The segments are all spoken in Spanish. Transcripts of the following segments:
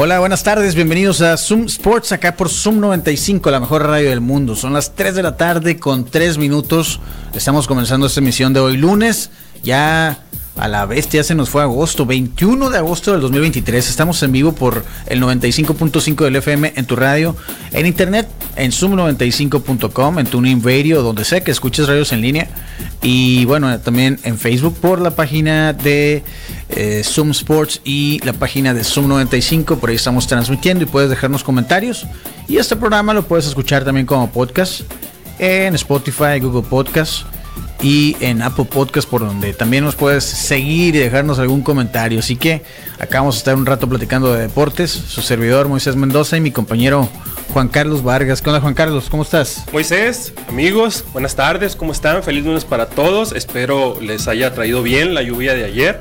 Hola, buenas tardes, bienvenidos a Zoom Sports acá por Zoom 95, la mejor radio del mundo. Son las 3 de la tarde con 3 minutos. Estamos comenzando esta emisión de hoy lunes. Ya a la bestia se nos fue agosto, 21 de agosto del 2023. Estamos en vivo por el 95.5 del FM en tu radio, en internet, en zoom95.com, en TuneIn Radio, donde sea que escuches radios en línea. Y bueno, también en Facebook por la página de eh, Zoom Sports y la página de Zoom 95. Por ahí estamos transmitiendo y puedes dejarnos comentarios. Y este programa lo puedes escuchar también como podcast en Spotify, Google Podcast y en Apple Podcast por donde también nos puedes seguir y dejarnos algún comentario. Así que acá vamos a estar un rato platicando de deportes. Su servidor Moisés Mendoza y mi compañero Juan Carlos Vargas. ¿Qué onda Juan Carlos? ¿Cómo estás? Moisés, amigos, buenas tardes, ¿cómo están? Feliz lunes para todos. Espero les haya traído bien la lluvia de ayer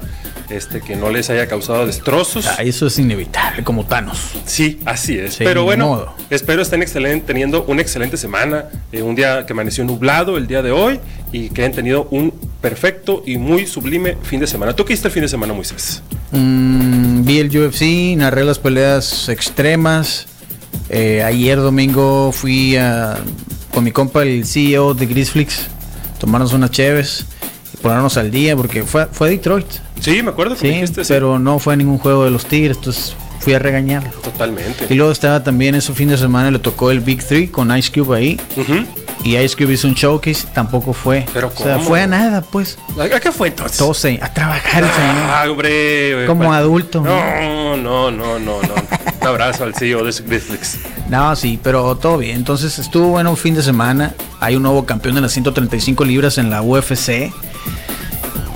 este, que no les haya causado destrozos. Ah, eso es inevitable, como Thanos. Sí, así es. Pero bueno, espero estén excelente, teniendo una excelente semana, eh, un día que amaneció nublado el día de hoy y que hayan tenido un perfecto y muy sublime fin de semana. ¿Tú qué hiciste el fin de semana, Moisés? Mm, vi el UFC, narré las peleas extremas. Eh, ayer domingo fui a, con mi compa, el CEO de Grisflix, tomarnos unas cheves ponernos al día, porque fue, fue Detroit. Sí, me acuerdo. Sí, pero no fue a ningún juego de los Tigres, entonces fui a regañarlo. Totalmente. Y luego estaba también ese fin de semana, le tocó el Big Three con Ice Cube ahí. Y Ice Cube hizo un showcase, tampoco fue. Pero O sea, fue a nada, pues. ¿A qué fue entonces? 12, a trabajar ah, hombre. Como adulto. No, no, no, no, no. un abrazo al CEO de Netflix. No, sí, pero todo bien. Entonces estuvo bueno un fin de semana. Hay un nuevo campeón de las 135 libras en la UFC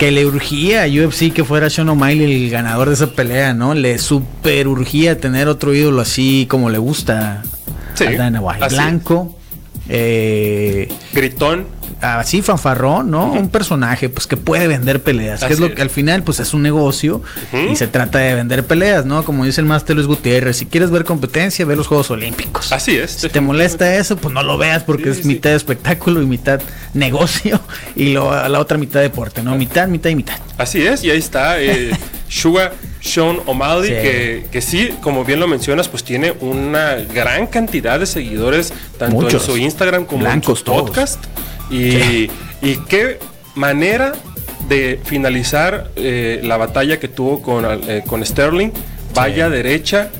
que le urgía a UFC que fuera Sean O'Malley el ganador de esa pelea, ¿no? Le super urgía tener otro ídolo así como le gusta a Dana White. Blanco, eh, gritón, así fanfarrón, ¿no? Un personaje pues que puede vender peleas, que es lo que al final pues es un negocio y se trata de vender peleas, ¿no? Como dice el máster Luis Gutiérrez, si quieres ver competencia, ve los Juegos Olímpicos. Así es. Si te molesta eso, pues no lo veas porque es mitad espectáculo y mitad negocio y la otra mitad deporte, ¿no? Mitad, mitad y mitad. Así es, y ahí está eh, Sugar Sean O'Malley, Que, que, sí, como bien lo mencionas, pues tiene una gran cantidad de seguidores, tanto en su Instagram como en su podcast. Y, y qué manera de finalizar eh, la batalla que tuvo con, eh, con Sterling. Vaya derecha.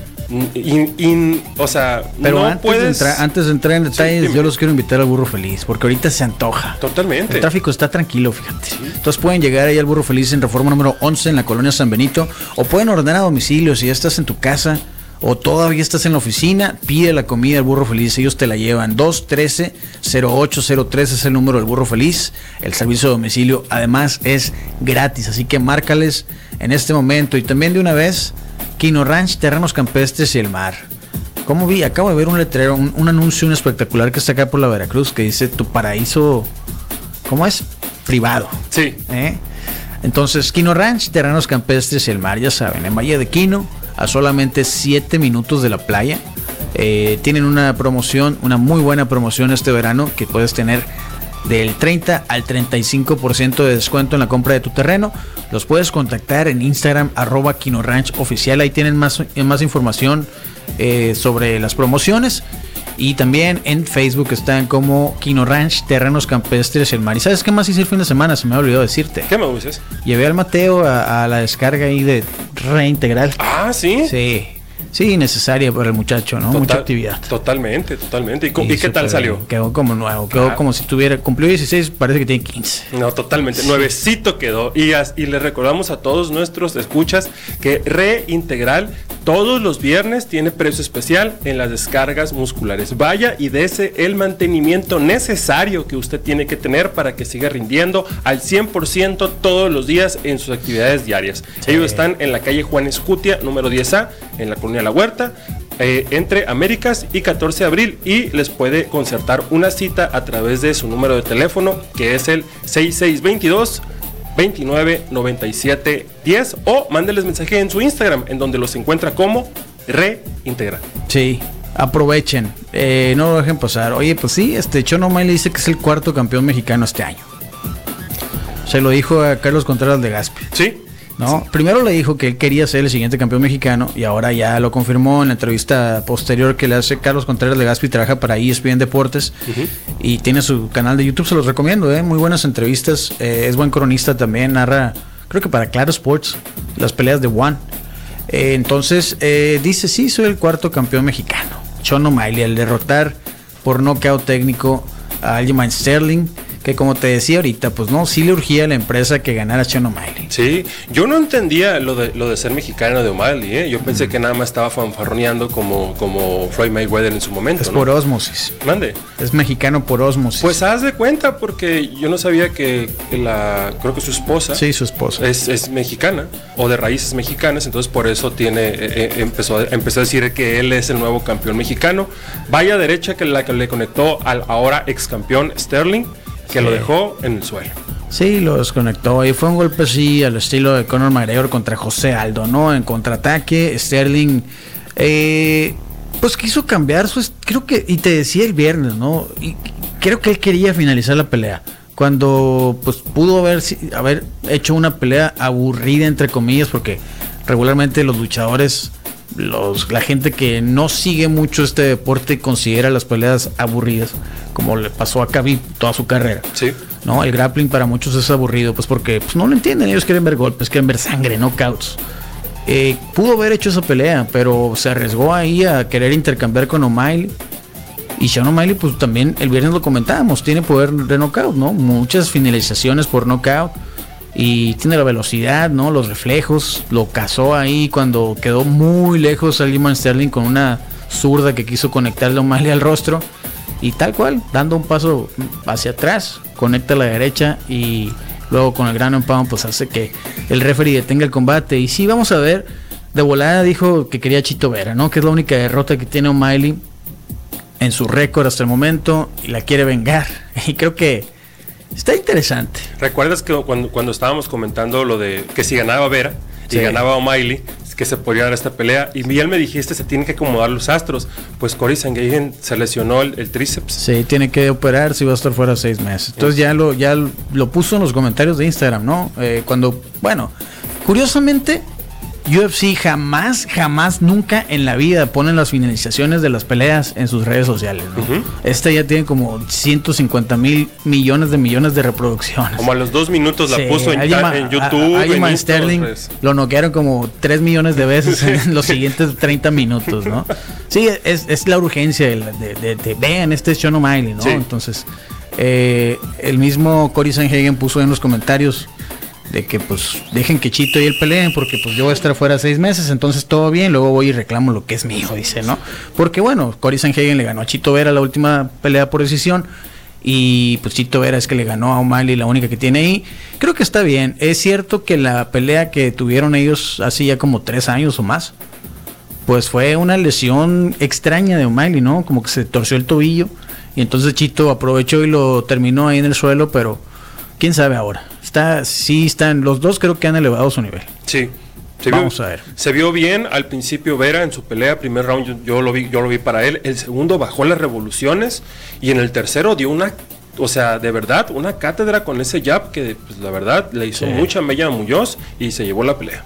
o sea, pero no antes, puedes... de entrar, antes de entrar en detalles, yo los quiero invitar al burro feliz, porque ahorita se antoja. Totalmente. El tráfico está tranquilo, fíjate. Entonces pueden llegar ahí al burro feliz en reforma número 11 en la colonia San Benito, o pueden ordenar a domicilio si ya estás en tu casa o todavía estás en la oficina, pide la comida al burro feliz, ellos te la llevan. 213-0803 es el número del burro feliz. El servicio de domicilio además es gratis, así que márcales en este momento. Y también de una vez, Kino Ranch, Terrenos Campestres y el Mar. Como vi, acabo de ver un letrero, un, anuncio un espectacular que está acá por la Veracruz que dice tu paraíso, ¿cómo es? Privado. Sí. ¿Eh? Entonces, Kino Ranch, Terrenos Campestres y el Mar, ya saben, en Valle de Quino a solamente 7 minutos de la playa. Eh, tienen una promoción, una muy buena promoción este verano que puedes tener del 30 al 35% de descuento en la compra de tu terreno. Los puedes contactar en Instagram arroba Kino Ranch oficial. Ahí tienen más, más información eh, sobre las promociones. Y también en Facebook están como Kino Ranch, Terrenos Campestres, el mar. ¿Y sabes qué más hice el fin de semana? Se me ha olvidado decirte. ¿Qué me dices? Llevé al Mateo a, la descarga ahí de reintegral. Ah, sí. Sí. Sí, necesaria para el muchacho, ¿no? Mucha actividad. Totalmente, totalmente. ¿Y, qué tal salió? Quedó como nuevo, quedó como si tuviera, cumplió 16, parece que tiene 15. No, totalmente, nuevecito quedó. Y, y le recordamos a todos nuestros escuchas que Reintegral Todos los viernes tiene precio especial en las descargas musculares. Vaya y dese el mantenimiento necesario que usted tiene que tener para que siga rindiendo al 100% todos los días en sus actividades diarias. Ellos están en la calle Juan Escutia, número 10A, en la colonia La Huerta. Eh, entre Américas y 14 de abril y les puede concertar una cita a través de su número de teléfono que es el 6622 29 97 10 o mándeles mensaje en su Instagram en donde los encuentra como reintegra. Sí, aprovechen, eh, no lo dejen pasar. Oye, pues sí, este Chono le dice que es el cuarto campeón mexicano este año. Se lo dijo a Carlos Contreras de Gaspi. Sí. ¿No? Primero le dijo que él quería ser el siguiente campeón mexicano y ahora ya lo confirmó en la entrevista posterior que le hace Carlos Contreras de Gaspi, trabaja para ESPN Deportes y tiene su canal de YouTube, se los recomiendo, ¿eh? muy buenas entrevistas, eh, es buen cronista también, narra, creo que para Claro Sports, las peleas de One. Eh, entonces, dice, sí, soy el cuarto campeón mexicano. Chono O'Malley, al derrotar por nocaut técnico a Aljamain Sterling que como te decía ahorita, pues no, sí le urgía a la empresa que ganara Sean O'Malley. Sí, yo no entendía lo de, lo de ser mexicano de O'Malley, ¿eh? yo pensé que nada más estaba fanfarroneando como, como Floyd Mayweather en su momento. Es por osmosis. Mande. Es mexicano por osmosis. Pues haz de cuenta, porque yo no sabía que, la, creo que su esposa. Sí, su esposa. Es, mexicana o de raíces mexicanas, entonces por eso tiene, eh, eh, empezó, empezó a decir que él es el nuevo campeón mexicano. Vaya derecha que la que le conectó al ahora ex campeón Sterling que lo dejó en el suelo. Sí, lo desconectó. Y fue un golpe así al estilo de Conor McGregor contra José Aldo, ¿no? En contraataque, Sterling. Eh, pues quiso cambiar su. Creo que. Y te decía el viernes, ¿no? Y creo que él quería finalizar la pelea. Cuando pues pudo haber, haber hecho una pelea aburrida, entre comillas, porque regularmente los luchadores los, la gente que no sigue mucho este deporte considera las peleas aburridas, como le pasó a Khabib toda su carrera. Sí. ¿no? El grappling para muchos es aburrido, pues porque pues, no lo entienden, ellos quieren ver golpes, quieren ver sangre, knockouts. Eh, pudo haber hecho esa pelea, pero se arriesgó ahí a querer intercambiar con O'Malley. Y Sean O'Malley, pues también el viernes lo comentábamos, tiene poder de knockout, ¿no? Muchas finalizaciones por knockout y tiene la velocidad, ¿no? Los reflejos, lo cazó ahí cuando quedó muy lejos a Lehman Sterling con una zurda que quiso conectarle a al rostro y tal cual, dando un paso hacia atrás, conecta a la derecha y luego con el gran empalme pues hace que el referee detenga el combate y sí, vamos a ver, de volada dijo que quería Chito Vera, ¿no? Que es la única derrota que tiene O'Malley en su récord hasta el momento y la quiere vengar y creo que Está interesante. ¿Recuerdas que cuando, cuando estábamos comentando lo de que si ganaba Vera y ganaba O'Malley, que se podría dar esta pelea? Y Miguel me dijiste, se tienen que acomodar los astros. Pues Cory Sangayen se lesionó el, tríceps. Sí, tiene que operar si va a estar fuera seis meses. Entonces ya lo, ya lo puso en los comentarios de Instagram, ¿no? Eh, cuando, bueno, curiosamente, UFC jamás, jamás, nunca en la vida ponen las finalizaciones de las peleas en sus redes sociales. ¿no? Esta ya tiene como 150 mil millones de millones de reproducciones. Como a los dos minutos la puso en, YouTube. A, en Sterling lo noquearon como 3 millones de veces en los siguientes 30 minutos, ¿no? Sí, es, la urgencia de, de, vean este Sean O'Malley, ¿no? Entonces, eh, el mismo Cory Sanhagen puso en los comentarios de que pues dejen que Chito y él peleen porque pues yo voy a estar fuera seis meses, entonces todo bien, luego voy y reclamo lo que es mío, dice, ¿no? Porque bueno, Cory Sanhagen le ganó a Chito Vera la última pelea por decisión y pues Chito Vera es que le ganó a O'Malley, la única que tiene ahí. Creo que está bien, es cierto que la pelea que tuvieron ellos hace ya como tres años o más, pues fue una lesión extraña de O'Malley, ¿no? Como que se torció el tobillo y entonces Chito aprovechó y lo terminó ahí en el suelo, pero quién sabe ahora está, sí están, los dos creo que han elevado su nivel. Sí. Se Vamos a ver. Se vio bien al principio Vera en su pelea, primer round yo, lo vi, yo lo vi para él, el segundo bajó las revoluciones y en el tercero dio una, o sea, de verdad, una cátedra con ese jab que pues, la verdad le hizo mucha mella a Muñoz y se llevó la pelea.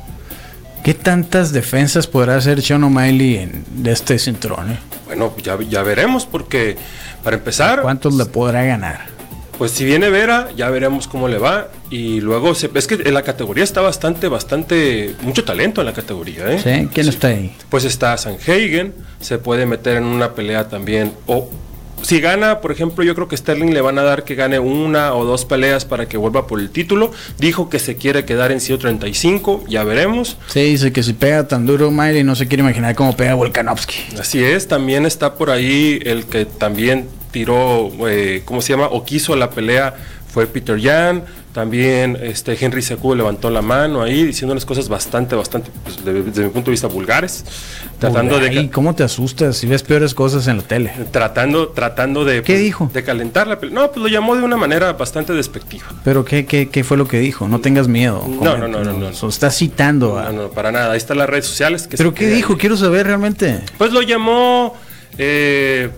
¿Qué tantas defensas podrá hacer Sean O'Malley en, de este cinturón? Eh? Bueno, ya, ya veremos porque para empezar... ¿Cuántos le podrá ganar? Pues si viene Vera, ya veremos cómo le va. Y luego, se, es que en la categoría está bastante, bastante, mucho talento en la categoría. ¿eh? ¿Sí? ¿Quién está ahí? Pues está Sanhagen, se puede meter en una pelea también. O si gana, por ejemplo, yo creo que Sterling le van a dar que gane una o dos peleas para que vuelva por el título. Dijo que se quiere quedar en 135, ya veremos. Sí, dice que si pega tan duro Miley no se quiere imaginar cómo pega Volkanovski. Así es, también está por ahí el que también tiró, eh, ¿cómo se llama? O quiso la pelea fue Peter Yan, también este Henry Secu levantó la mano ahí diciendo unas cosas bastante, bastante, pues, desde mi punto de vista, vulgares. Tratando de. ¿Cómo te asustas si ves peores cosas en la tele? Tratando, tratando de. ¿Qué pues, dijo? De calentar la No, pues lo llamó de una manera bastante despectiva. ¿Pero qué, qué, qué fue lo que dijo? No tengas miedo. No, no, no, no, no. Está citando. No, no, para nada. Ahí están las redes sociales. ¿Pero qué dijo? Quiero saber realmente. Pues lo llamó. Eh,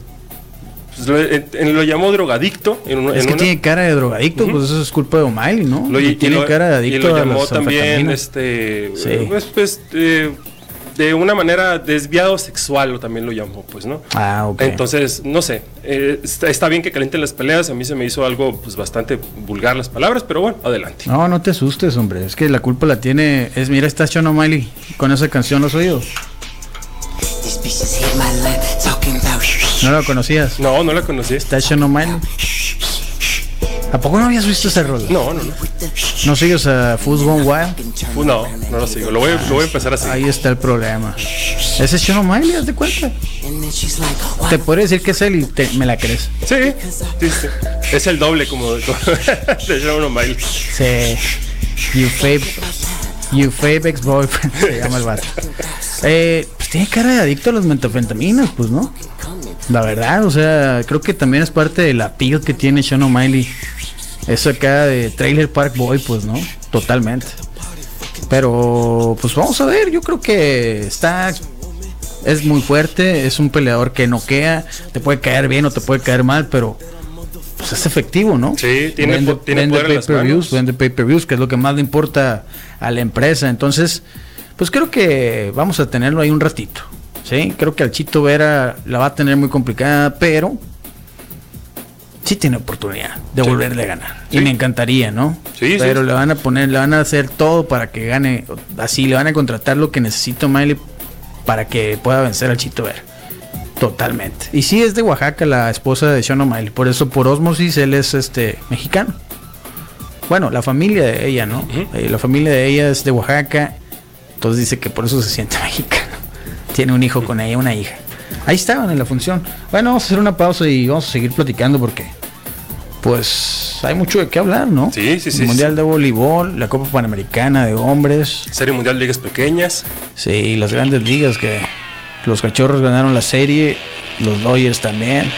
pues, lo, llamó drogadicto. es que tiene cara de drogadicto, pues eso es culpa de O'Malley, ¿no? tiene cara de adicto. Y lo llamó también, este, pues, pues eh, de una manera desviado sexual, también lo llamó, pues, ¿no? Ah, ok. Entonces, no sé, eh, está, bien que calienten las peleas, a mí se me hizo algo, pues, bastante vulgar las palabras, pero bueno, adelante. No, no te asustes, hombre, es que la culpa la tiene, es, mira, está Sean O'Malley con esa canción Los Oídos. ¿No la conocías? No, no la conocí. Station O'Malley. ¿A poco no habías visto ese rol? No, no, no. ¿No sigues a Food Gone Wild? No, no lo sigo. Lo voy, lo voy a empezar así. Ahí está el problema. Ese es Sean O'Malley, haz de cuenta. Te podría decir que es él y te, me la crees. Sí, sí, sí. Es el doble como de, de Sean O'Malley. Sí. You fave, you fave ex-boyfriend. Se llama el vato. Eh, pues tiene cara de adicto a los metafentaminas, pues, ¿no? La verdad, o sea, creo que también es parte de la piel que tiene Sean O'Malley. Eso acá de Trailer Park Boy, pues, ¿no? Totalmente. Pero, pues vamos a ver, yo creo que está... Es muy fuerte, es un peleador que noquea, te puede caer bien o te puede caer mal, pero pues es efectivo, ¿no? Sí, tiene, vende, tiene vende pay-per-views, vende pay-per-views, que es lo que más le importa a la empresa. Entonces, pues creo que vamos a tenerlo ahí un ratito. Sí, creo que al Chito Vera la va a tener muy complicada, pero sí tiene oportunidad de volverle a ganar. Y me encantaría, ¿no? Sí, pero le van a poner, le van a hacer todo para que gane. Así le van a contratar lo que necesita Miley para que pueda vencer al Chito Vera. Totalmente. Y sí es de Oaxaca la esposa de Sean O'Malley. Por eso, por osmosis, él es este mexicano. Bueno, la familia de ella, ¿no? Eh, la familia de ella es de Oaxaca entonces dice que por eso se siente mexicano. Tiene un hijo con ella, una hija. Ahí estaban en la función. Bueno, vamos a hacer una pausa y vamos a seguir platicando porque pues hay mucho de qué hablar, ¿no? Sí, sí, sí. El Mundial de Voleibol, la Copa Panamericana de Hombres. Serie Mundial de Ligas Pequeñas. Sí, las grandes ligas que los cachorros ganaron la serie, los Dodgers también.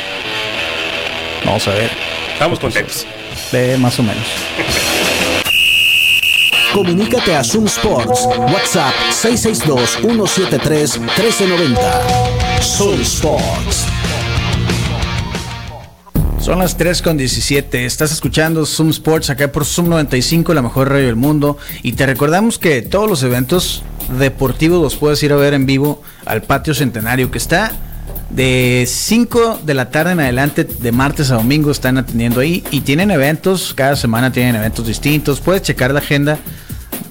Vamos a ver. Estamos contentos. De más o menos. Comunícate a Zoom Sports. WhatsApp 662-173-1390. Zoom Sports. Son las 3 con 17. Estás escuchando Zoom Sports acá por Zoom 95, la mejor radio del mundo. Y te recordamos que todos los eventos deportivos los puedes ir a ver en vivo al Patio Centenario, que está de 5 de la tarde en adelante, de martes a domingo, están atendiendo ahí. Y tienen eventos, cada semana tienen eventos distintos. Puedes checar la agenda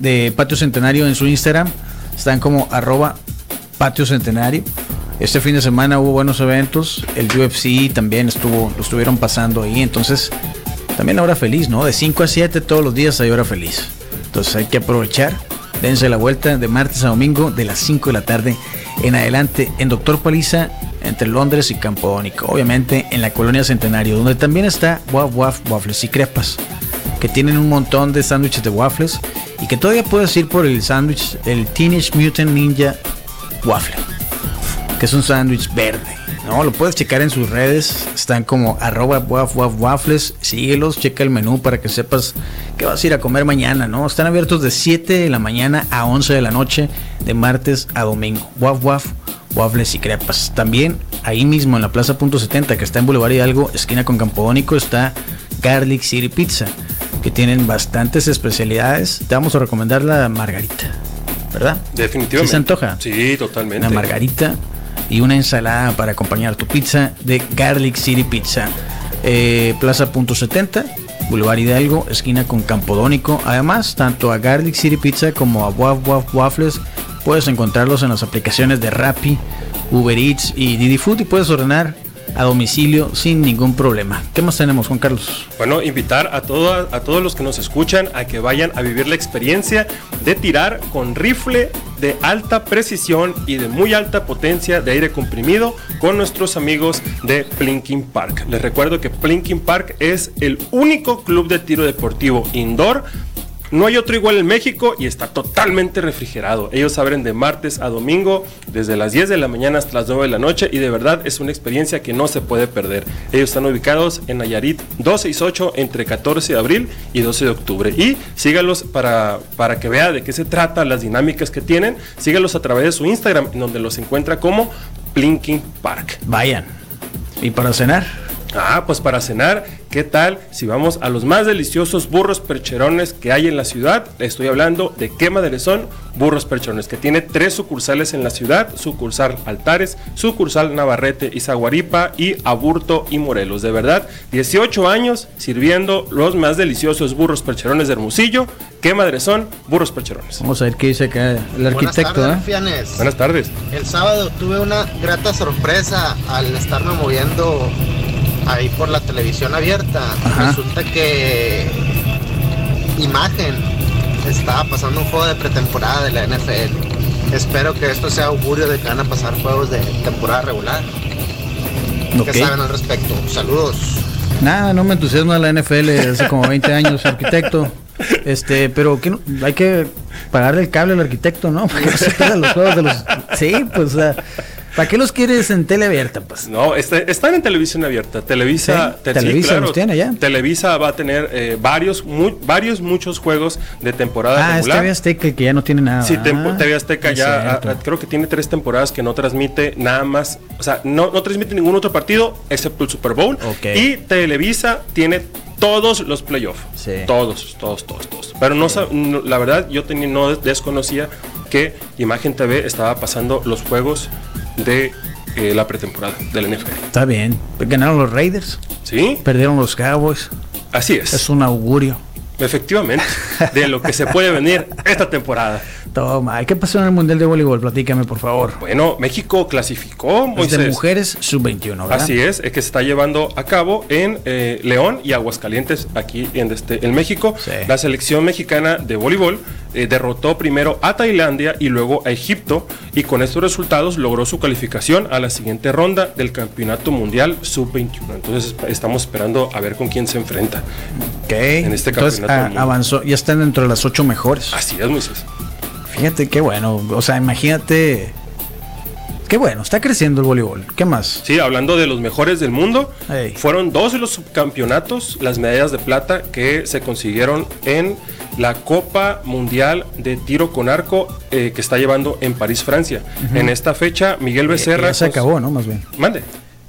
de Patio Centenario en su Instagram. Están como arroba Patio Centenario. Este fin de semana hubo buenos eventos. El UFC también estuvo, lo estuvieron pasando ahí. Entonces, también hora feliz, ¿no? De 5 a 7 todos los días hay hora feliz. Entonces hay que aprovechar. Dense la vuelta de martes a domingo de las 5 de la tarde en adelante en Doctor Paliza entre Londres y Campodónico. Obviamente en la colonia Centenario, donde también está Waf Waf Waffles y Crepas que tienen un montón de sándwiches de waffles y que todavía puedes ir por el sándwich, el Teenage Mutant Ninja Waffle, que es un sándwich verde. No, lo puedes checar en sus redes, están como arroba waf, waffles, síguelos, checa el menú para que sepas que vas a ir a comer mañana, ¿no? Están abiertos de 7 de la mañana a 11 de la noche, de martes a domingo. Waf Waf, waffles y crepas. También ahí mismo en la Plaza Punto 70, que está en Boulevard Hidalgo, esquina con Campodónico, está Garlic City Pizza que tienen bastantes especialidades. Te vamos a recomendar la margarita, ¿verdad? Definitivamente. ¿Sí se antoja? Sí, totalmente. Una margarita y una ensalada para acompañar tu pizza de Garlic City Pizza. Eh, Plaza Punto 70, Boulevard Hidalgo, esquina con Campodónico. Además, tanto a Garlic City Pizza como a Waf Waf Waffles puedes encontrarlos en las aplicaciones de Rappi, Uber Eats y Didi Food y puedes ordenar a domicilio sin ningún problema. ¿Qué más tenemos, Juan Carlos? Bueno, invitar a, a todos los que nos escuchan a que vayan a vivir la experiencia de tirar con rifle de alta precisión y de muy alta potencia de aire comprimido con nuestros amigos de Plinking Park. Les recuerdo que Plinking Park es el único club de tiro deportivo indoor no hay otro igual en México y está totalmente refrigerado. Ellos abren de martes a domingo desde las 10 de la mañana hasta las 9 de la noche y de verdad es una experiencia que no se puede perder. Ellos están ubicados en Nayarit 268 entre 14 de abril y 12 de octubre. Y sígalos para, para que vea de qué se trata, las dinámicas que tienen. Sígalos a través de su Instagram, en donde los encuentra como Plinking Park. Vayan. ¿Y para cenar? Ah, pues para cenar, ¿qué tal si vamos a los más deliciosos burros percherones que hay en la ciudad? Estoy hablando de Quema de Lezón, Burros Percherones, que tiene tres sucursales en la ciudad, sucursal Altares, sucursal Navarrete y Zaguaripa y Aburto y Morelos. De verdad, 18 años sirviendo los más deliciosos burros percherones de Hermosillo, Quema de Lezón, Burros Percherones. Vamos a ver qué dice acá el arquitecto. Buenas tardes, ¿eh? Buenas tardes. El sábado tuve una grata sorpresa al estarme moviendo ahí por la televisión abierta. Resulta que Imagen estaba pasando un juego de pretemporada de la NFL. Espero que esto sea augurio de que van a pasar juegos de temporada regular. ¿Qué saben al respecto? Saludos. Nada, no me entusiasma la NFL hace como 20 años, arquitecto. Este, pero que hay que pagarle el cable al arquitecto, ¿no? Para que se los juegos de los. Sí, pues, ¿Para qué los quieres en tele abierta? Pues? No, este, están en televisión abierta. Televisa, Televisa los tiene ya. Televisa va a tener eh, varios, varios, muchos juegos de temporada ah, regular. Ah, TV Azteca que ya no tiene nada. Sí, ah, TV Azteca ya creo que tiene tres temporadas que no transmite nada más, o sea, no, no transmite ningún otro partido excepto el Super Bowl. Y Televisa tiene todos los playoffs. Sí. Todos, todos, todos, todos. Pero no, la verdad, yo tenía, no desconocía que Imagen TV estaba pasando los juegos de eh, la pretemporada del NFL. Está bien. Ganaron los Raiders. Sí. Perdieron los Cowboys. Así es. Es un augurio. Efectivamente, de lo que se puede venir esta temporada. Toma, ¿qué pasó en el Mundial de Voleibol? Platícame, por favor. Bueno, México clasificó. Moisés. de mujeres sub-21, ¿verdad? Así es, es que se está llevando a cabo en eh, León y Aguascalientes, aquí en, este, en México. La selección mexicana de voleibol eh, derrotó primero a Tailandia y luego a Egipto, y con estos resultados logró su calificación a la siguiente ronda del Campeonato Mundial sub-21. Entonces estamos esperando a ver con quién se enfrenta. Ok. En este campeonato. Entonces, avanzó, ya están dentro de las ocho mejores. Así es, Moisés. Fíjate qué bueno. O sea, imagínate. Qué bueno, está creciendo el voleibol. ¿Qué más? Sí, hablando de los mejores del mundo, fueron dos de los subcampeonatos, las medallas de plata que se consiguieron en la Copa Mundial de Tiro con Arco eh, que está llevando en París, Francia. En esta fecha, Miguel Becerra. ya se acabó, ¿no? Más bien. Mande.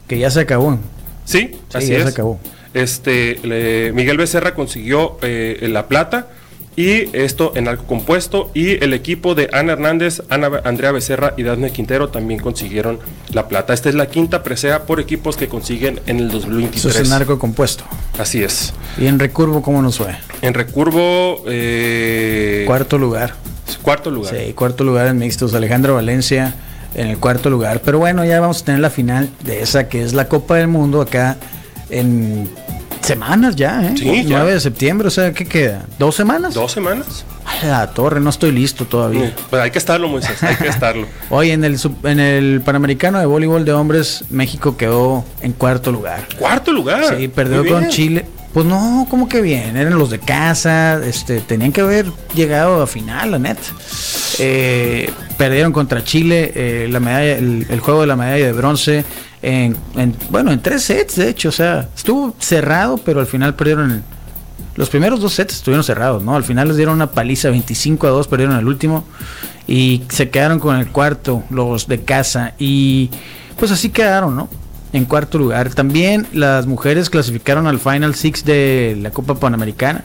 Que ya se acabó. Sí, así ya se acabó. Este, Miguel Becerra consiguió eh, la plata y esto en algo compuesto y el equipo de Ana Hernández, Ana, Andrea Becerra y Dafne Quintero también consiguieron la plata. Esta es la quinta presea por equipos que consiguen en el 2023. Eso es en arco compuesto. Así es. ¿Y en recurvo cómo nos fue? En recurvo... Eh, cuarto lugar. Cuarto lugar. Sí, cuarto lugar en mixtos. Alejandro Valencia en el cuarto lugar. Pero bueno, ya vamos a tener la final de esa que es la Copa del Mundo acá en Semanas ya, ¿eh? Sí, 9 de septiembre, o sea, ¿qué queda? ¿Dos semanas? Dos semanas. Ay, la torre, no estoy listo todavía. pues hay que estarlo, Moisés, hay que estarlo. Oye, en el, en el Panamericano de Voleibol de Hombres, México quedó en cuarto lugar. ¿Cuarto lugar? Sí, perdió con Chile. Pues no, como que bien, eran los de casa, este, tenían que haber llegado a final, la net. Eh, perdieron contra Chile eh, la medalla, el, juego de la medalla de bronce en, bueno, en tres sets, de hecho, o sea, estuvo cerrado, pero al final perdieron los primeros dos sets estuvieron cerrados, ¿no? Al final les dieron una paliza 25 a 2, perdieron el último y se quedaron con el cuarto los de casa y pues así quedaron, ¿no? en cuarto lugar. También las mujeres clasificaron al Final Six de la Copa Panamericana.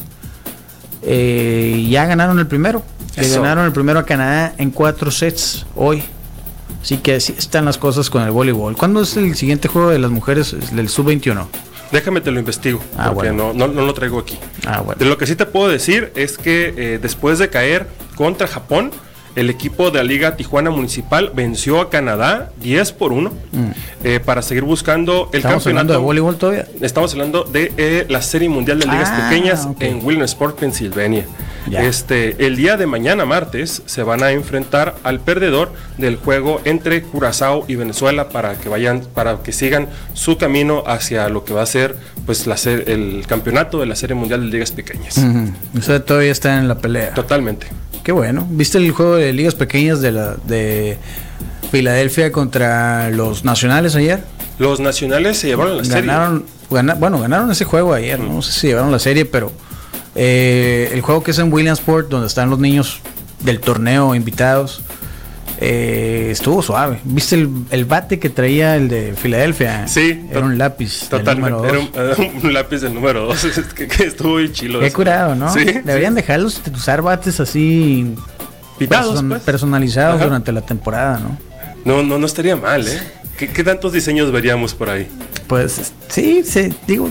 Eh, y ya ganaron el primero. ganaron el primero a Canadá en cuatro sets hoy. Así que así están las cosas con el voleibol. ¿Cuándo es el siguiente juego de las mujeres del sub-21? Déjame te lo investigo, ah, porque no, no, lo traigo aquí. Ah, de lo que sí te puedo decir es que eh, después de caer contra Japón, el equipo de la Liga Tijuana Municipal venció a Canadá 10 por 1 mm. eh, para seguir buscando el ¿Estamos campeonato. hablando de voleibol todavía? Estamos hablando de eh, la Serie Mundial de Ligas ah, Pequeñas en Williamsport, Pennsylvania. Este, el día de mañana, martes, se van a enfrentar al perdedor del juego entre Curazao y Venezuela para que vayan, para que sigan su camino hacia lo que va a ser pues la, el campeonato de la Serie Mundial de Ligas Pequeñas. O sea, todavía está en la pelea. Totalmente. Qué bueno. ¿Viste el juego de ligas pequeñas de la de Filadelfia contra los Nacionales ayer? Los Nacionales se llevaron la ganaron, serie. bueno, ganaron ese juego ayer. No sé si llevaron la serie, pero eh, el juego que es en Williamsport, donde están los niños del torneo invitados, eh, estuvo suave. ¿Viste el, bate que traía el de Filadelfia? Sí. Era un lápiz. Totalmente. Era un, lápiz del número 2. que, estuvo muy chilo. Qué curado, ¿no? Sí. Deberían dejarlos usar bates así. Pitados, pues. Personalizados durante la temporada, ¿no? No, no, no estaría mal, ¿eh? ¿Qué, ¿Qué, tantos diseños veríamos por ahí? Pues sí, sí, digo,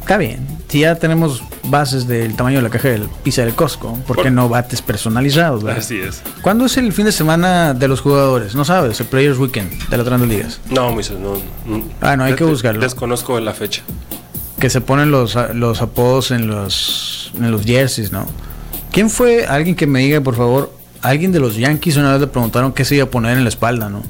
está bien. Si ya tenemos bases del tamaño de la caja del pizza del Costco, ¿por qué no bates personalizados? Así es. ¿Cuándo es el fin de semana de los jugadores? ¿No sabes? El Players Weekend de las grandes ligas. No, no, no. Ah, no, hay que buscarlo. Desconozco la fecha. Que se ponen los, los apodos en los, en los jerseys, ¿no? ¿Quién fue alguien que me diga, por favor, alguien de los Yankees una vez le preguntaron qué se iba a poner en la espalda, ¿no?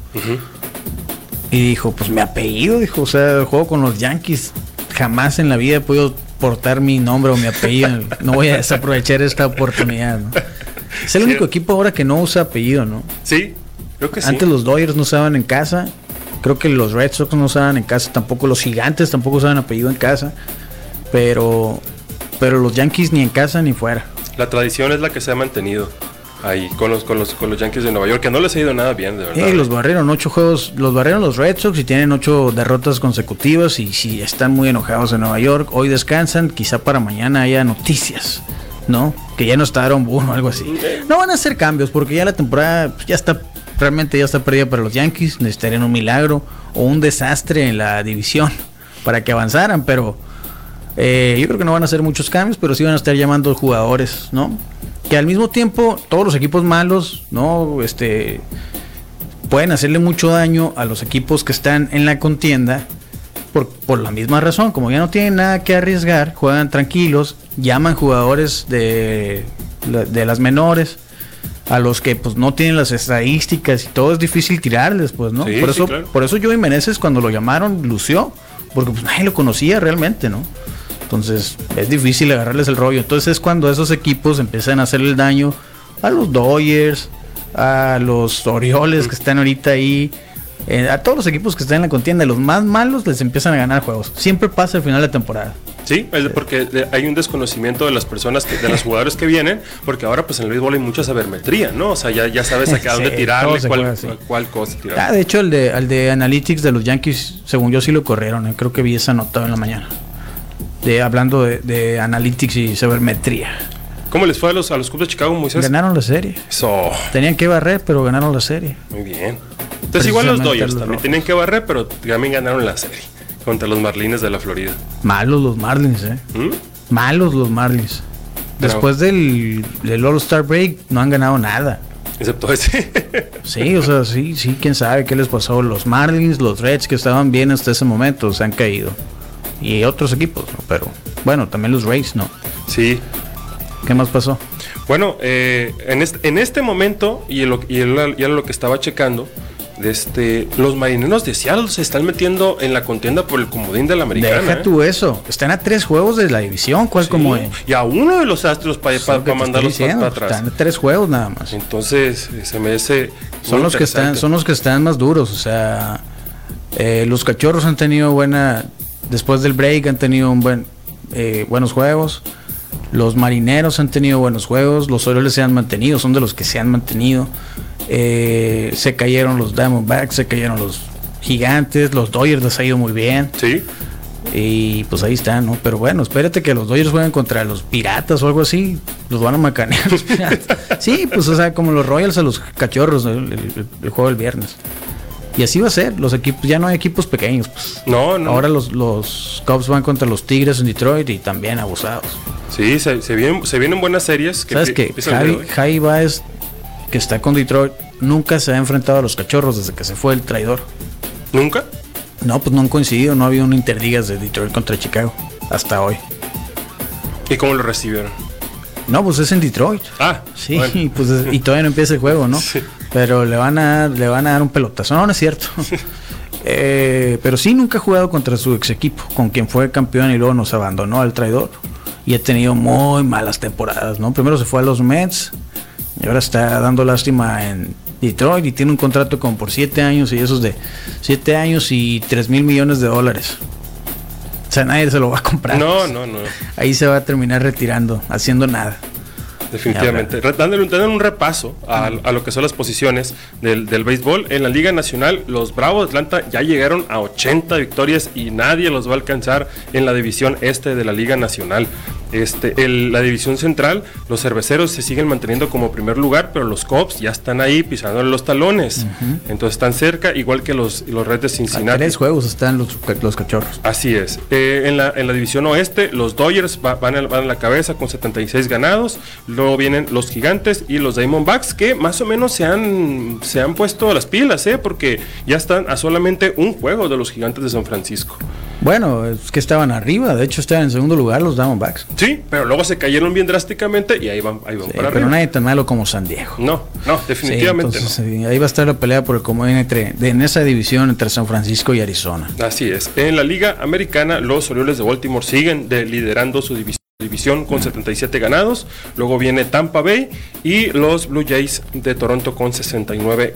Y dijo, pues mi apellido, dijo, o sea, juego con los Yankees. Jamás en la vida he podido portar mi nombre o mi apellido. no voy a desaprovechar esta oportunidad. Es el único equipo ahora que no usa apellido, ¿no? Sí, creo que sí. Antes los Dodgers no usaban en casa. Creo que los Red Sox no usaban en casa. Tampoco los Gigantes tampoco usaban apellido en casa. Pero, pero los Yankees ni en casa ni fuera. La tradición es la que se ha mantenido ahí con los, con los, con los Yankees de Nueva York, que no les ha ido nada bien, de verdad. los barrieron ocho juegos, los barrieron los Red Sox y tienen ocho derrotas consecutivas y si están muy enojados en Nueva York, hoy descansan, quizá para mañana haya noticias, ¿no? Que ya no está Aaron Boone o algo así. No van a hacer cambios porque ya la temporada pues, ya está, realmente ya está perdida para los Yankees, necesitarían un milagro o un desastre en la división para que avanzaran, pero... Eh, yo creo que no van a hacer muchos cambios, pero sí van a estar llamando jugadores, ¿no? Que al mismo tiempo todos los equipos malos, ¿no? Este pueden hacerle mucho daño a los equipos que están en la contienda por, por, la misma razón, como ya no tienen nada que arriesgar, juegan tranquilos, llaman jugadores de, de las menores, a los que pues no tienen las estadísticas y todo es difícil tirarles, pues, ¿no? por eso, por eso Joey Meneses cuando lo llamaron lució, porque pues nadie lo conocía realmente, ¿no? Entonces es difícil agarrarles el rollo. Entonces es cuando esos equipos empiezan a hacer el daño a los Dodgers, a los Orioles que están ahorita ahí, eh, a todos los equipos que están en la contienda. Los más malos les empiezan a ganar juegos. Siempre pasa al final de temporada. Sí, es porque hay un desconocimiento de las personas, de los jugadores que vienen, porque ahora pues en el béisbol hay mucha sabermetría, ¿no? O sea, ya, ya sabes a dónde tirarle, cuál, cosa tirar. Ah, de hecho, el de, el de Analytics de los Yankees, según yo sí lo corrieron, ¿eh? creo que vi esa nota en la mañana de hablando de, analytics y sabermetría. ¿Cómo les fue a los, a los Cubs de Chicago, Moisés? Ganaron la serie. Tenían que barrer, pero ganaron la serie. Muy bien. Entonces igual los Dodgers también tenían que barrer, pero también ganaron la serie contra los Marlins de la Florida. Malos los Marlins, ¿eh? ¿Mm? Malos los Marlins. Después del, del All-Star Break no han ganado nada. Excepto ese. sí, o sea, sí, sí, quién sabe qué les pasó. Los Marlins, los Reds que estaban bien hasta ese momento se han caído y otros equipos, pero bueno, también los Rays, ¿no? Sí. ¿Qué más pasó? Bueno, eh, en, este, en este momento, y, lo, y lo que estaba checando, este, los marineros de Seattle se están metiendo en la contienda por el comodín de la americana. Deja ¿eh? tú eso. Están a tres juegos de la división. ¿Cuál como comodín? Y a uno de los astros para mandarlos para atrás. Están a tres juegos nada más. Entonces, se me hace. Son los que están, son los que están más duros. O sea, eh, los cachorros han tenido buena después del break han tenido un buen, eh, buenos juegos. Los marineros han tenido buenos juegos. Los Orioles se han mantenido, son de los que se han mantenido. Eh, se cayeron los Diamondbacks, se cayeron los Gigantes. Los Dodgers les ha ido muy bien. Sí. Y pues ahí están, ¿no? Pero bueno, espérate que los Dodgers jueguen contra los Piratas o algo así. Los van a macanear los Piratas. sí, pues o sea, como los Royals a los Cachorros, el juego del viernes. Y así va a ser, los equipos, ya no hay equipos pequeños. Pues. No, no. Ahora los, los Cubs van contra los Tigres en Detroit y también abusados. Sí, se, vienen, se vienen buenas series. Que ¿Sabes qué? Javi, Javi Baez que está con Detroit, nunca se ha enfrentado a los cachorros desde que se fue el traidor. ¿Nunca? No, pues no han coincidido, no ha habido un interdigas de Detroit contra Chicago hasta hoy. ¿Y cómo lo recibieron? No, pues es en Detroit. Ah, sí, pues y todavía no empieza el juego, ¿no? Sí. Pero le van a le van a dar un pelotazo. No, no es cierto. Eh, pero sí nunca ha jugado contra su ex equipo, con quien fue campeón y luego nos abandonó al traidor. Y ha tenido muy malas temporadas, ¿no? Primero se fue a los Mets y ahora está dando lástima en Detroit y tiene un contrato como por 7 años y esos de 7 años y 3 mil millones de dólares. O sea, nadie se lo va a comprar. No, no, no. Ahí se va a terminar retirando, haciendo nada. Definitivamente. Dándole, un repaso a, lo que son las posiciones del, del, béisbol. En la Liga Nacional, los Bravos de Atlanta ya llegaron a 80 victorias y nadie los va a alcanzar en la división este de la Liga Nacional. Este, la división central, los cerveceros se siguen manteniendo como primer lugar, pero los Cops ya están ahí pisando los talones. Entonces están cerca, igual que los, los Reds de Cincinnati. A tres juegos están los, los cachorros. Así es. Eh, en, la, en la división oeste, los Dodgers van, a, van, la cabeza con 76 ganados. Luego vienen los Gigantes y los Diamondbacks, que más o menos se han, se han puesto las pilas, ¿eh? porque ya están a solamente un juego de los Gigantes de San Francisco. Bueno, es que estaban arriba, de hecho estaban en segundo lugar los Diamondbacks. Sí, pero luego se cayeron bien drásticamente y ahí van, ahí van para Pero nadie tan malo como San Diego. No, no, definitivamente no. Ahí va a estar la pelea por el comodín entre, en esa división entre San Francisco y Arizona. Así es. En la Liga Americana, los Orioles de Baltimore siguen liderando su división con 77 ganados. Luego viene Tampa Bay y los Blue Jays de Toronto con 69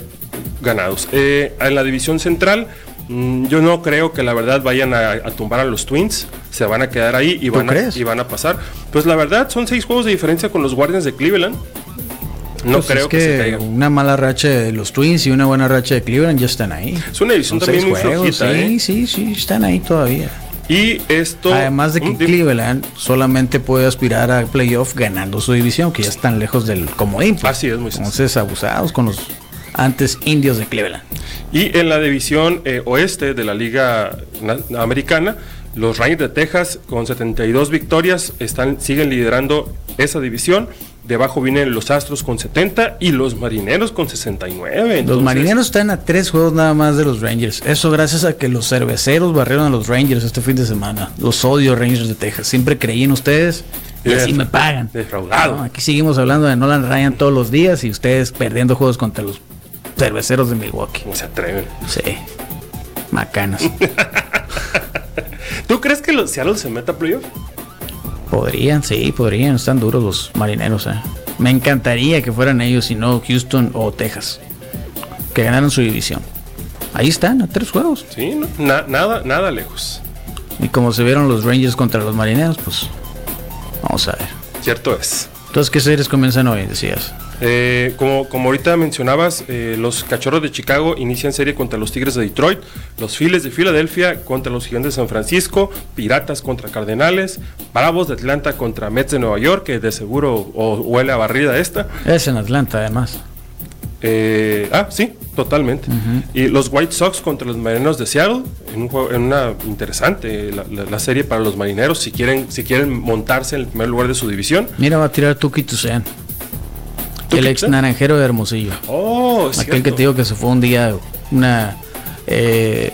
ganados. Eh, en la división central, Mm, yo no creo que la verdad vayan a, tumbar a los Twins. Se van a quedar ahí y van, a, y van a pasar. Pues la verdad son seis juegos de diferencia con los Guardians de Cleveland. No pues creo que, se caigan. Una mala racha de los Twins y una buena racha de Cleveland ya están ahí. Es una división también muy flojita. Sí, ¿eh? sí, sí, están ahí todavía. Y esto. Además de que Cleveland solamente puede aspirar a playoff ganando su división, que ya están lejos del comodín. Pues. Así es, muy Entonces, abusados con los antes indios de Cleveland. Y en la división eh, oeste de la Liga Americana, los Rangers de Texas con 72 victorias están, siguen liderando esa división. Debajo vienen los Astros con 70 y los Marineros con 69. Los Marineros están a tres juegos nada más de los Rangers. Eso gracias a que los cerveceros barrieron a los Rangers este fin de semana. Los odio Rangers de Texas. Siempre creí en ustedes y así me pagan. Defraudado. aquí seguimos hablando de Nolan Ryan todos los días y ustedes perdiendo juegos contra los cerveceros de Milwaukee. Se atreven. Sí. Macanos. ¿Tú crees que los Seattle se meta a playoff? Podrían, sí, podrían. Están duros los marineros. Eh. Me encantaría que fueran ellos y no Houston o Texas. Que ganaran su división. Ahí están, a tres juegos. Sí, nada, nada lejos. Y como se vieron los Rangers contra los marineros, pues vamos a ver. Cierto es. Entonces, ¿qué series comienzan hoy? Decías. Eh, como, como ahorita mencionabas, eh, los Cachorros de Chicago inician serie contra los Tigres de Detroit, los Phillies de Filadelfia contra los Gigantes de San Francisco, Piratas contra Cardenales, Bravos de Atlanta contra Mets de Nueva York, que de seguro huele a barrida esta. Es en Atlanta además. Eh, ah, sí, totalmente. Y los White Sox contra los Marineros de Seattle, en, un juego, en una interesante la, serie para los Marineros, si quieren, si quieren montarse en el primer lugar de su división. Mira, va a tirar Tuki Tusean. El ex naranjero de Hermosillo. Oh, Aquel que te digo que se fue un día, una. Eh,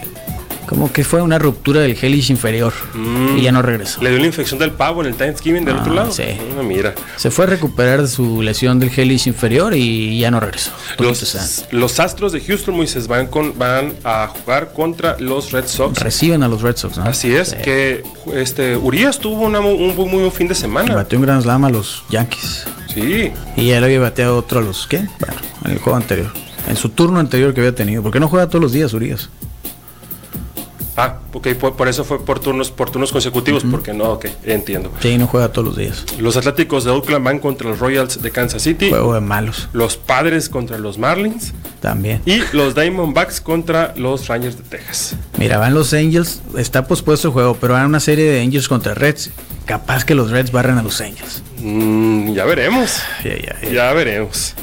como que fue una ruptura del helix inferior mm. y ya no regresó. ¿Le dio la infección del pavo en el Thanksgiving del otro ah, lado? Sí. Ah, mira. Se fue a recuperar de su lesión del helix inferior y ya no regresó. Los, Astros de Houston, Moises, van, con, van a jugar contra los Red Sox. Reciben a los Red Sox, ¿no? Así es, que este Urias tuvo una, un muy buen fin de semana. Batió un gran slam a los Yankees. Sí. Y le había bateado otro a los, ¿qué? Bueno, en el juego anterior. En su turno anterior que había tenido. Porque no juega todos los días, Urias. Ah, ok, por, eso fue por turnos, por turnos consecutivos, porque no, ok, entiendo. Sí, no juega todos los días. Los Atléticos de Oakland van contra los Royals de Kansas City. Juego de malos. Los Padres contra los Marlins. También. Y los Diamondbacks contra los Rangers de Texas. Mira, van los Angels, está pospuesto el juego, pero van una serie de Angels contra Reds. Capaz que los Reds barren a los Angels. Mm, ya veremos. Ya, ya veremos.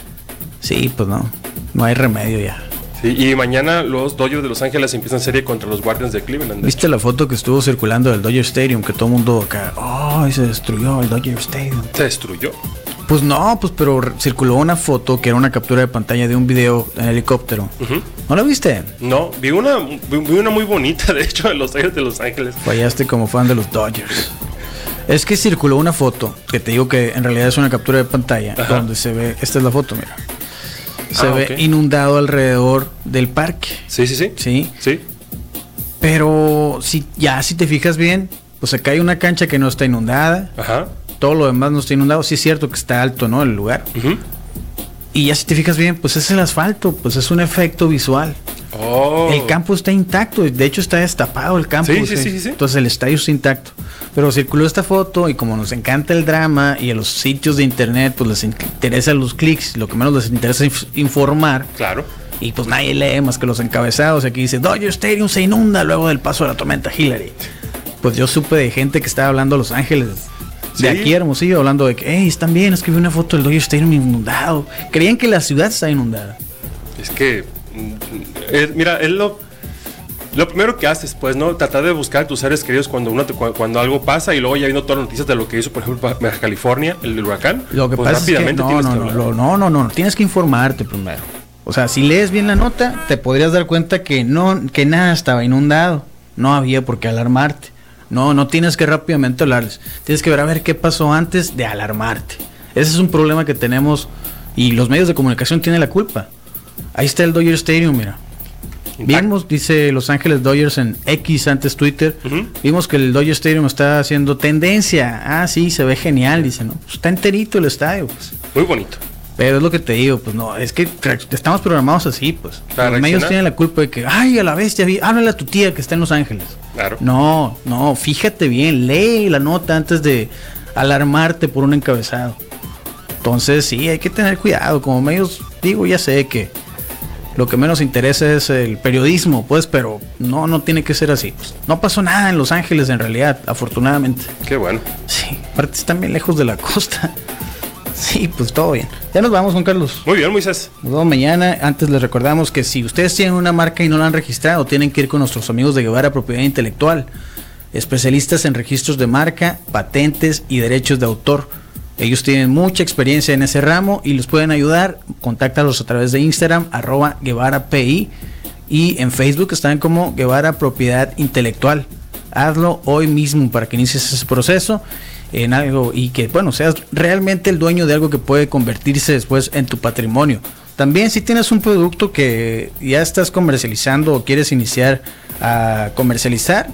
Sí, pues no. No hay remedio ya y mañana los Dodgers de Los Ángeles empiezan serie contra los Guardians de Cleveland. ¿Viste la foto que estuvo circulando del Dodger Stadium? Que todo el mundo acá, ¡oh! se destruyó el Dodger Stadium. Se destruyó. Pues no, pues pero circuló una foto que era una captura de pantalla de un video en helicóptero. ¿No la viste? No, vi una, vi una muy bonita, de hecho, de los aires de Los Ángeles. Fallaste como fan de los Dodgers. Es que circuló una foto, que te digo que en realidad es una captura de pantalla, donde se ve, esta es la foto, mira. Se ah, ve inundado alrededor del parque. Sí, sí, sí. Sí. Sí. Pero si ya si te fijas bien, pues acá hay una cancha que no está inundada. Ajá todo lo demás no está inundado. Sí es cierto que está alto, ¿no? El lugar. Y ya si te fijas bien, pues es el asfalto, pues es un efecto visual. Oh. El campo está intacto, de hecho está destapado el campo. Sí, sí, sí, Entonces el estadio está intacto. Pero circuló esta foto y como nos encanta el drama y a los sitios de internet pues les interesa los clics, lo que menos les interesa es informar. Claro. Y pues nadie lee más que los encabezados. Aquí dice, Dodger Stadium se inunda luego del paso de la tormenta Hillary. Pues yo supe de gente que estaba hablando a Los Ángeles de aquí Hermosillo hablando de que, hey, están bien, es que vi una foto del Dodger Stadium inundado. Creían que la ciudad está inundada. Es que, mm, eh, mira, es lo, lo primero que haces, pues, ¿no? Tratar de buscar a tus seres queridos cuando, uno cuando algo pasa y luego ya viendo todas las noticias de lo que hizo, por ejemplo, California, el huracán. Lo que pues pasa es que no, no, no, no, no, no, tienes que informarte primero. O sea, si lees bien la nota, te podrías dar cuenta que no, que nada estaba inundado. No había por qué alarmarte. No, no tienes que rápidamente hablarles. Tienes que ver a ver qué pasó antes de alarmarte. Ese es un problema que tenemos y los medios de comunicación tienen la culpa. Ahí está el Dodger Stadium, mira. Vimos, dice Los Ángeles Dodgers en X antes Twitter, vimos que el Dodger Stadium está haciendo tendencia. Ah, sí, se ve genial, dice, ¿no? Pues está enterito el estadio, pues. Muy bonito. Pero es lo que te digo, pues no, es que estamos programados así, pues. Los medios tienen la culpa de que, ay, a la bestia, háblale a tu tía que está en Los Ángeles. Claro. No, no, fíjate bien, lee la nota antes de alarmarte por un encabezado. Entonces, sí, hay que tener cuidado. Como medios, digo, ya sé que lo que menos interesa es el periodismo, pues, pero no, no tiene que ser así. Pues, no pasó nada en Los Ángeles, en realidad, afortunadamente. Qué bueno. Sí, aparte están bien lejos de la costa. Sí, pues todo bien. Ya nos vamos, Juan Carlos. Muy bien, Moisés. Nos vemos mañana. Antes les recordamos que si ustedes tienen una marca y no la han registrado, tienen que ir con nuestros amigos de Guevara Propiedad Intelectual, especialistas en registros de marca, patentes y derechos de autor. Ellos tienen mucha experiencia en ese ramo y les pueden ayudar. Contáctalos a través de Instagram, arroba Guevara PI, y en Facebook están como Guevara Propiedad Intelectual. Hazlo hoy mismo para que inicies ese proceso en algo y que, bueno, seas realmente el dueño de algo que puede convertirse después en tu patrimonio. También si tienes un producto que ya estás comercializando o quieres iniciar a comercializar,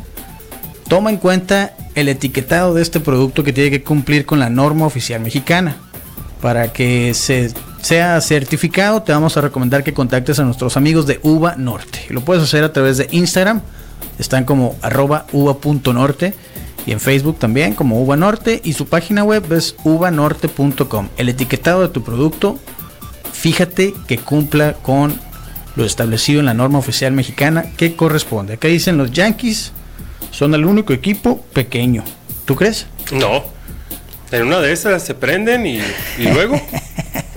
toma en cuenta el etiquetado de este producto que tiene que cumplir con la norma oficial mexicana. Para que se sea certificado, te vamos a recomendar que contactes a nuestros amigos de Uva Norte. Lo puedes hacer a través de Instagram, están como arroba uva.norte y en Facebook también como Uva Norte y su página web es uvanorte.com. El etiquetado de tu producto, fíjate que cumpla con lo establecido en la norma oficial mexicana que corresponde. Acá dicen los Yankees son el único equipo pequeño. ¿Tú crees? No. En una de esas se prenden y, y luego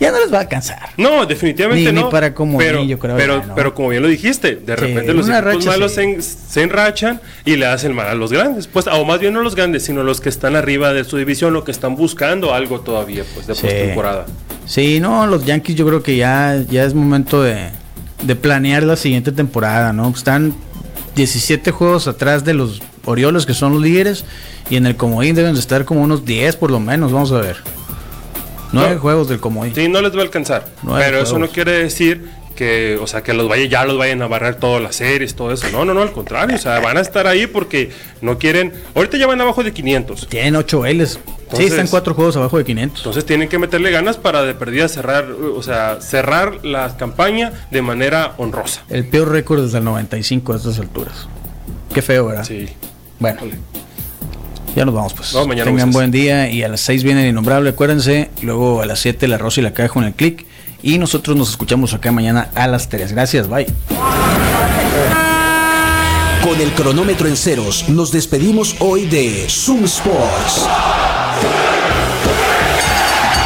ya no les va a alcanzar. No, definitivamente no. Ni para como pero, pero, pero como bien lo dijiste, de repente los equipos malos se, enrachan y le hacen mal a los grandes. Pues, o más bien no los grandes, sino los que están arriba de su división o que están buscando algo todavía, pues, de postemporada. Sí, no, los Yankees yo creo que ya, ya es momento de, de planear la siguiente temporada, ¿no? Están 17 juegos atrás de los Orioles, que son los líderes, y en el comodín deben de estar como unos 10 por lo menos, vamos a ver. Nueve juegos del comodín. Sí, no les va a alcanzar. pero eso no quiere decir que, o sea, que los vaya, ya los vayan a barrer todas las series, todo eso. No, no, no, al contrario. O sea, van a estar ahí porque no quieren. Ahorita ya van abajo de 500. Tienen 8 L's. sí, están cuatro juegos abajo de 500. Entonces tienen que meterle ganas para de perdida cerrar, o sea, cerrar la campaña de manera honrosa. El peor récord desde el 95 a estas alturas. Qué feo, ¿verdad? Sí. Bueno. Ya nos vamos, pues. Tengan buen día y a las 6 viene el innombrable, acuérdense. Luego a las 7 la Rosa y la caja con el click. Y nosotros nos escuchamos acá mañana a las 3. Gracias, bye. Con el cronómetro en ceros, nos despedimos hoy de Zoom Sports.